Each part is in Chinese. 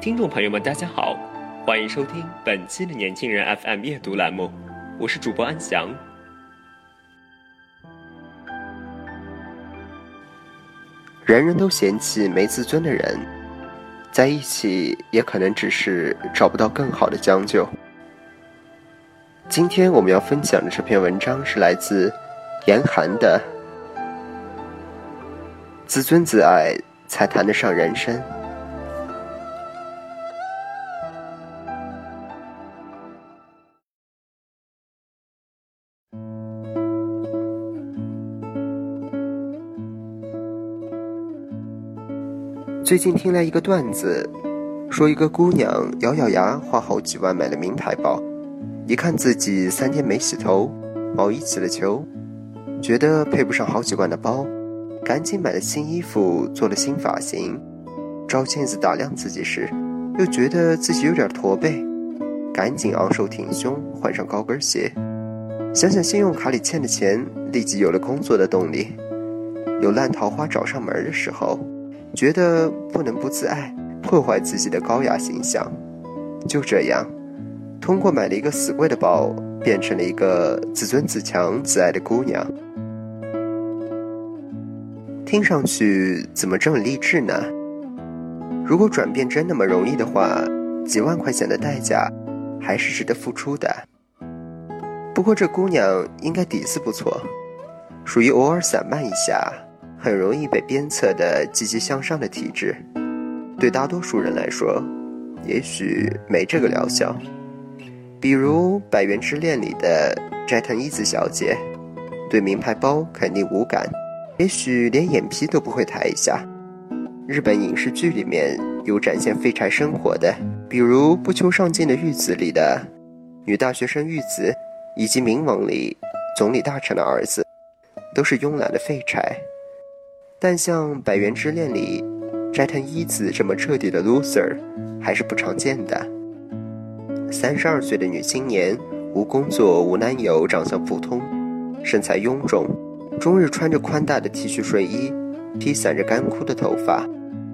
听众朋友们，大家好，欢迎收听本期的年轻人 FM 阅读栏目，我是主播安翔。人人都嫌弃没自尊的人，在一起也可能只是找不到更好的将就。今天我们要分享的这篇文章是来自严寒的《自尊自爱才谈得上人生》。最近听来一个段子，说一个姑娘咬咬牙花好几万买了名牌包，一看自己三天没洗头，毛衣起了球，觉得配不上好几万的包，赶紧买了新衣服，做了新发型，照镜子打量自己时，又觉得自己有点驼背，赶紧昂首挺胸换上高跟鞋，想想信用卡里欠的钱，立即有了工作的动力，有烂桃花找上门的时候。觉得不能不自爱，破坏自己的高雅形象，就这样，通过买了一个死贵的包，变成了一个自尊自强、自爱的姑娘。听上去怎么这么励志呢？如果转变真那么容易的话，几万块钱的代价还是值得付出的。不过这姑娘应该底子不错，属于偶尔散漫一下。很容易被鞭策的积极向上的体质，对大多数人来说，也许没这个疗效。比如《百元之恋》里的斋藤一子小姐，对名牌包肯定无感，也许连眼皮都不会抬一下。日本影视剧里面有展现废柴生活的，比如《不求上进的玉子》里的女大学生玉子，以及《冥王》里总理大臣的儿子，都是慵懒的废柴。但像《百元之恋》里斋藤一子这么彻底的 loser，还是不常见的。三十二岁的女青年，无工作、无男友，长相普通，身材臃肿，终日穿着宽大的 T 恤睡衣，披散着干枯的头发，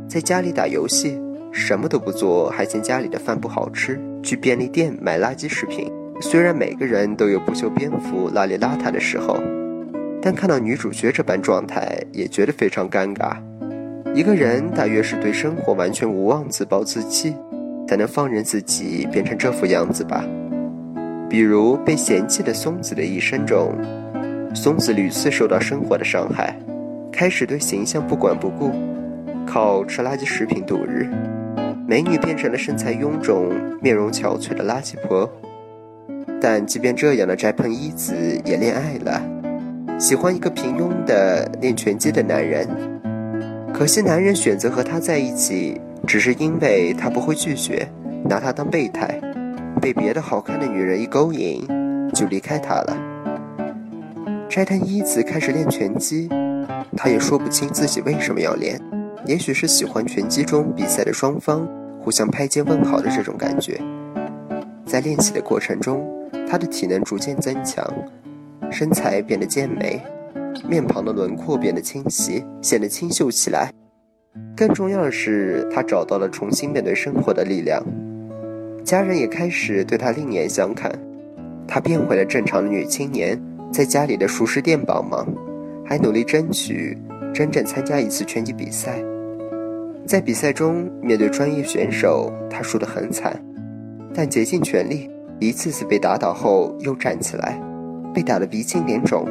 在家里打游戏，什么都不做，还嫌家里的饭不好吃，去便利店买垃圾食品。虽然每个人都有不修边幅、邋里邋遢的时候。但看到女主角这般状态，也觉得非常尴尬。一个人大约是对生活完全无望、自暴自弃，才能放任自己变成这副样子吧。比如被嫌弃的松子的一生中，松子屡次受到生活的伤害，开始对形象不管不顾，靠吃垃圾食品度日。美女变成了身材臃肿、面容憔悴的垃圾婆。但即便这样的斋藤一子也恋爱了。喜欢一个平庸的练拳击的男人，可惜男人选择和她在一起，只是因为他不会拒绝，拿她当备胎，被别的好看的女人一勾引，就离开他了。斋藤一子开始练拳击，他也说不清自己为什么要练，也许是喜欢拳击中比赛的双方互相拍肩问好的这种感觉。在练习的过程中，他的体能逐渐增强。身材变得健美，面庞的轮廓变得清晰，显得清秀起来。更重要的是，她找到了重新面对生活的力量。家人也开始对她另眼相看。她变回了正常的女青年，在家里的熟食店帮忙，还努力争取真正参加一次拳击比赛。在比赛中，面对专业选手，她输得很惨，但竭尽全力，一次次被打倒后又站起来。被打得鼻青脸肿，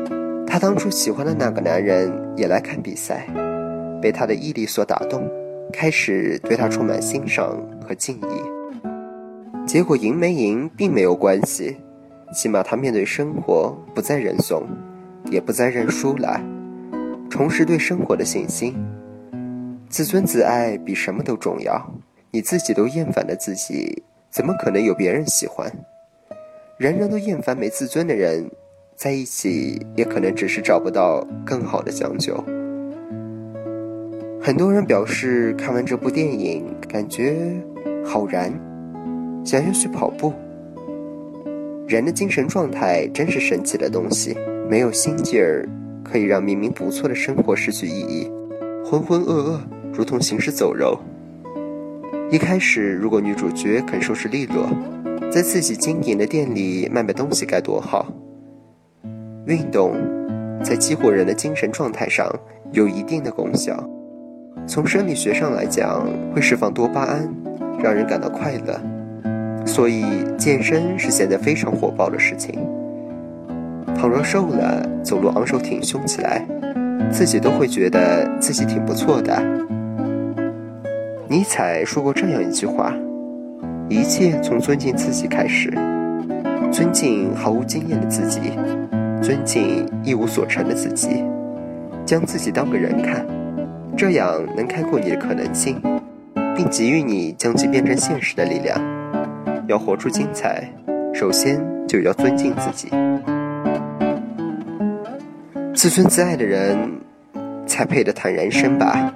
她当初喜欢的那个男人也来看比赛，被她的毅力所打动，开始对她充满欣赏和敬意。结果赢没赢并没有关系，起码她面对生活不再认怂，也不再认输了，重拾对生活的信心。自尊自爱比什么都重要。你自己都厌烦的自己，怎么可能有别人喜欢？人人都厌烦没自尊的人，在一起也可能只是找不到更好的将就。很多人表示看完这部电影感觉好燃，想要去跑步。人的精神状态真是神奇的东西，没有心劲儿，可以让明明不错的生活失去意义，浑浑噩噩。如同行尸走肉。一开始，如果女主角肯收拾利落，在自己经营的店里卖卖东西，该多好！运动在激活人的精神状态上有一定的功效，从生理学上来讲，会释放多巴胺，让人感到快乐。所以，健身是现在非常火爆的事情。倘若瘦了，走路昂首挺胸起来，自己都会觉得自己挺不错的。尼采说过这样一句话：“一切从尊敬自己开始，尊敬毫无经验的自己，尊敬一无所成的自己，将自己当个人看，这样能开阔你的可能性，并给予你将其变成现实的力量。要活出精彩，首先就要尊敬自己。自尊自爱的人，才配得谈人生吧。”